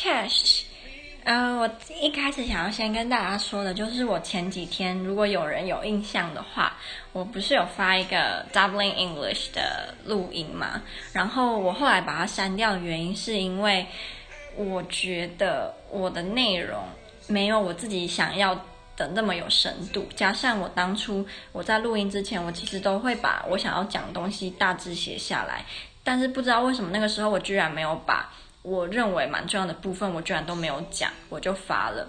Cash，呃，我一开始想要先跟大家说的，就是我前几天如果有人有印象的话，我不是有发一个 Dublin English 的录音嘛？然后我后来把它删掉的原因，是因为我觉得我的内容没有我自己想要的那么有深度，加上我当初我在录音之前，我其实都会把我想要讲的东西大致写下来，但是不知道为什么那个时候我居然没有把。我认为蛮重要的部分，我居然都没有讲，我就发了，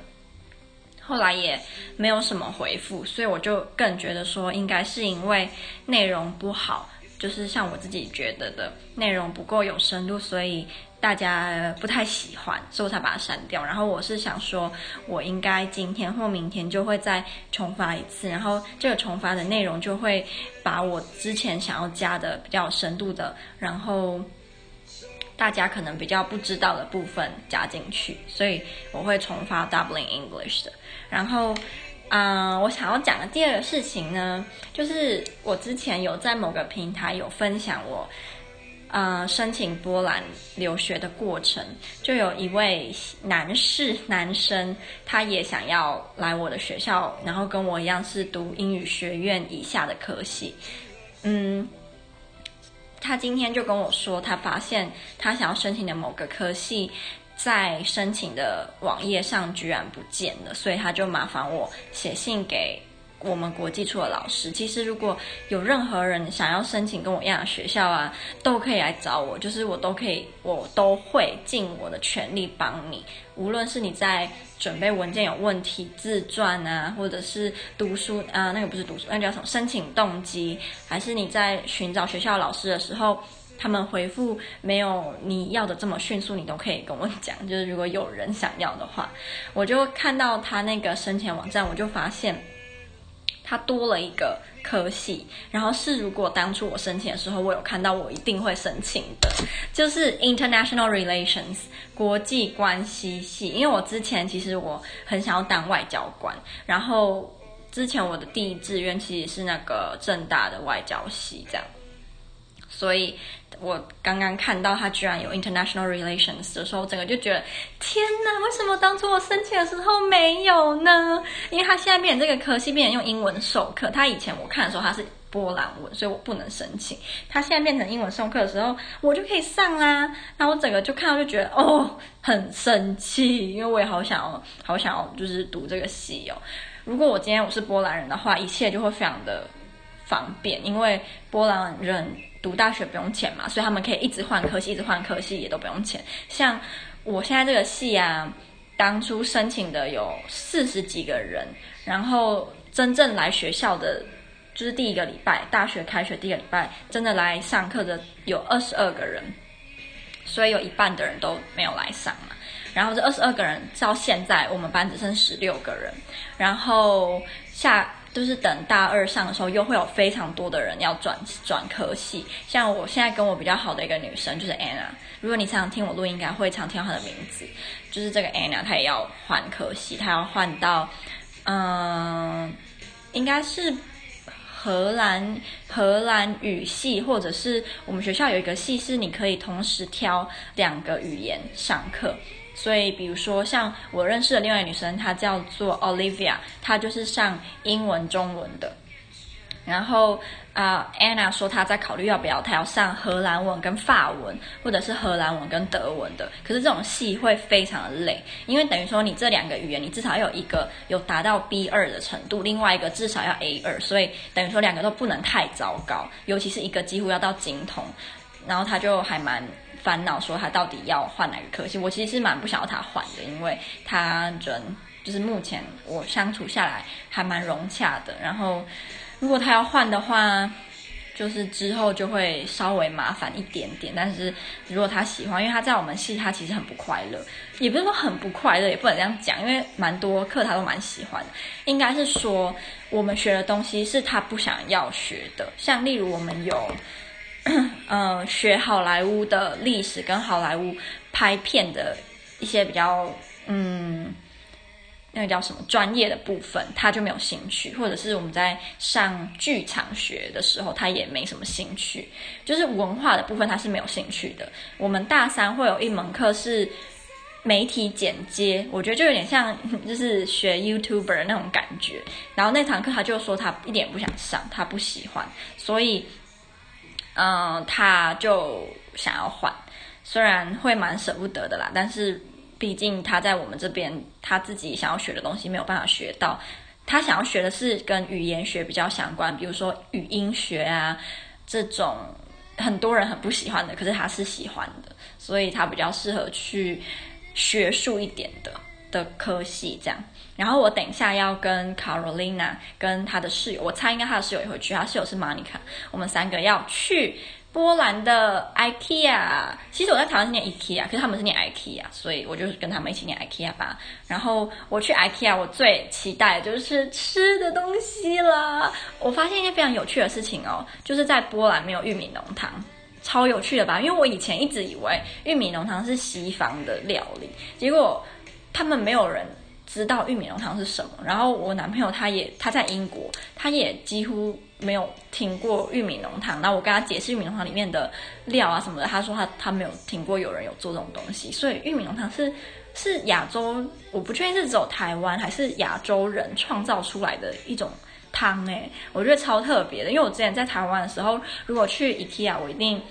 后来也没有什么回复，所以我就更觉得说，应该是因为内容不好，就是像我自己觉得的内容不够有深度，所以大家不太喜欢，所以我才把它删掉。然后我是想说，我应该今天或明天就会再重发一次，然后这个重发的内容就会把我之前想要加的比较有深度的，然后。大家可能比较不知道的部分加进去，所以我会重发 Dublin English 的。然后，嗯、我想要讲的第二个事情呢，就是我之前有在某个平台有分享我，呃，申请波兰留学的过程，就有一位男士男生，他也想要来我的学校，然后跟我一样是读英语学院以下的科系，嗯。他今天就跟我说，他发现他想要申请的某个科系，在申请的网页上居然不见了，所以他就麻烦我写信给我们国际处的老师。其实如果有任何人想要申请跟我一样的学校啊，都可以来找我，就是我都可以，我都会尽我的全力帮你。无论是你在准备文件有问题、自传啊，或者是读书啊，那个不是读书，那叫什么？申请动机，还是你在寻找学校老师的时候，他们回复没有你要的这么迅速，你都可以跟我讲。就是如果有人想要的话，我就看到他那个申请网站，我就发现。它多了一个科系，然后是如果当初我申请的时候，我有看到，我一定会申请的，就是 International Relations 国际关系系。因为我之前其实我很想要当外交官，然后之前我的第一志愿其实是那个正大的外交系，这样。所以，我刚刚看到他居然有 international relations 的时候，整个就觉得天哪！为什么当初我申请的时候没有呢？因为他现在变成这个科系，变成用英文授课。他以前我看的时候他是波兰文，所以我不能申请。他现在变成英文授课的时候，我就可以上啦。那我整个就看到就觉得哦，很生气，因为我也好想要，好想要就是读这个系哦。如果我今天我是波兰人的话，一切就会非常的方便，因为波兰人。读大学不用钱嘛，所以他们可以一直换科系，一直换科系也都不用钱。像我现在这个系啊，当初申请的有四十几个人，然后真正来学校的就是第一个礼拜，大学开学第一个礼拜，真的来上课的有二十二个人，所以有一半的人都没有来上嘛。然后这二十二个人到现在，我们班只剩十六个人，然后下。就是等大二上的时候，又会有非常多的人要转转科系。像我现在跟我比较好的一个女生，就是 Anna。如果你常常听我录音，应该会常听到她的名字。就是这个 Anna，她也要换科系，她要换到，嗯，应该是荷兰荷兰语系，或者是我们学校有一个系是你可以同时挑两个语言上课。所以，比如说像我认识的另外一女生，她叫做 Olivia，她就是上英文、中文的。然后啊、，Anna 说她在考虑要不要，她要上荷兰文跟法文，或者是荷兰文跟德文的。可是这种系会非常的累，因为等于说你这两个语言，你至少要有一个有达到 B 二的程度，另外一个至少要 A 二，所以等于说两个都不能太糟糕，尤其是一个几乎要到精通。然后她就还蛮。烦恼说他到底要换哪个科系？我其实是蛮不想要他换的，因为他人就是目前我相处下来还蛮融洽的。然后如果他要换的话，就是之后就会稍微麻烦一点点。但是如果他喜欢，因为他在我们系他其实很不快乐，也不是说很不快乐，也不能这样讲，因为蛮多课他都蛮喜欢。应该是说我们学的东西是他不想要学的，像例如我们有。嗯、学好莱坞的历史跟好莱坞拍片的一些比较，嗯，那个叫什么专业的部分，他就没有兴趣；或者是我们在上剧场学的时候，他也没什么兴趣。就是文化的部分，他是没有兴趣的。我们大三会有一门课是媒体剪接，我觉得就有点像就是学 YouTuber 那种感觉。然后那堂课他就说他一点不想上，他不喜欢，所以嗯、他就想要换。虽然会蛮舍不得的啦，但是毕竟他在我们这边，他自己想要学的东西没有办法学到。他想要学的是跟语言学比较相关，比如说语音学啊这种很多人很不喜欢的，可是他是喜欢的，所以他比较适合去学术一点的的科系这样。然后我等一下要跟 Carolina 跟他的室友，我猜应该他的室友也会去，他室友是 Monica，我们三个要去。波兰的 IKEA，其实我在台湾是念 IKEA，可是他们是念 IKEA，所以我就是跟他们一起念 IKEA 吧。然后我去 IKEA，我最期待的就是吃的东西了。我发现一件非常有趣的事情哦，就是在波兰没有玉米浓汤，超有趣的吧？因为我以前一直以为玉米浓汤是西方的料理，结果他们没有人。知道玉米浓汤是什么，然后我男朋友他也他在英国，他也几乎没有听过玉米浓汤。然后我跟他解释玉米浓汤里面的料啊什么的，他说他他没有听过有人有做这种东西。所以玉米浓汤是是亚洲，我不确定是走台湾还是亚洲人创造出来的一种汤诶，我觉得超特别的。因为我之前在台湾的时候，如果去 IKEA，我一定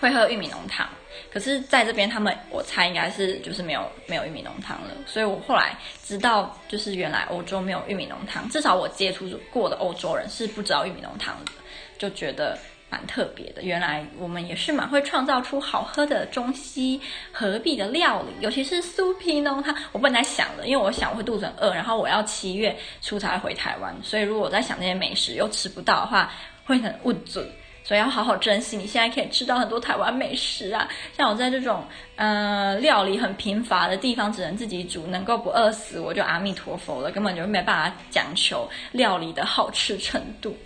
会喝玉米浓汤。可是在这边，他们我猜应该是就是没有没有玉米浓汤了，所以我后来知道，就是原来欧洲没有玉米浓汤，至少我接触过的欧洲人是不知道玉米浓汤的，就觉得蛮特别的。原来我们也是蛮会创造出好喝的中西合璧的料理，尤其是酥皮浓汤。我本来想的，因为我想我会肚子很饿，然后我要七月初才回台湾，所以如果我在想那些美食又吃不到的话，会很不准。所以要好好珍惜，你现在可以吃到很多台湾美食啊！像我在这种呃料理很贫乏的地方，只能自己煮，能够不饿死，我就阿弥陀佛了，根本就没办法讲求料理的好吃程度。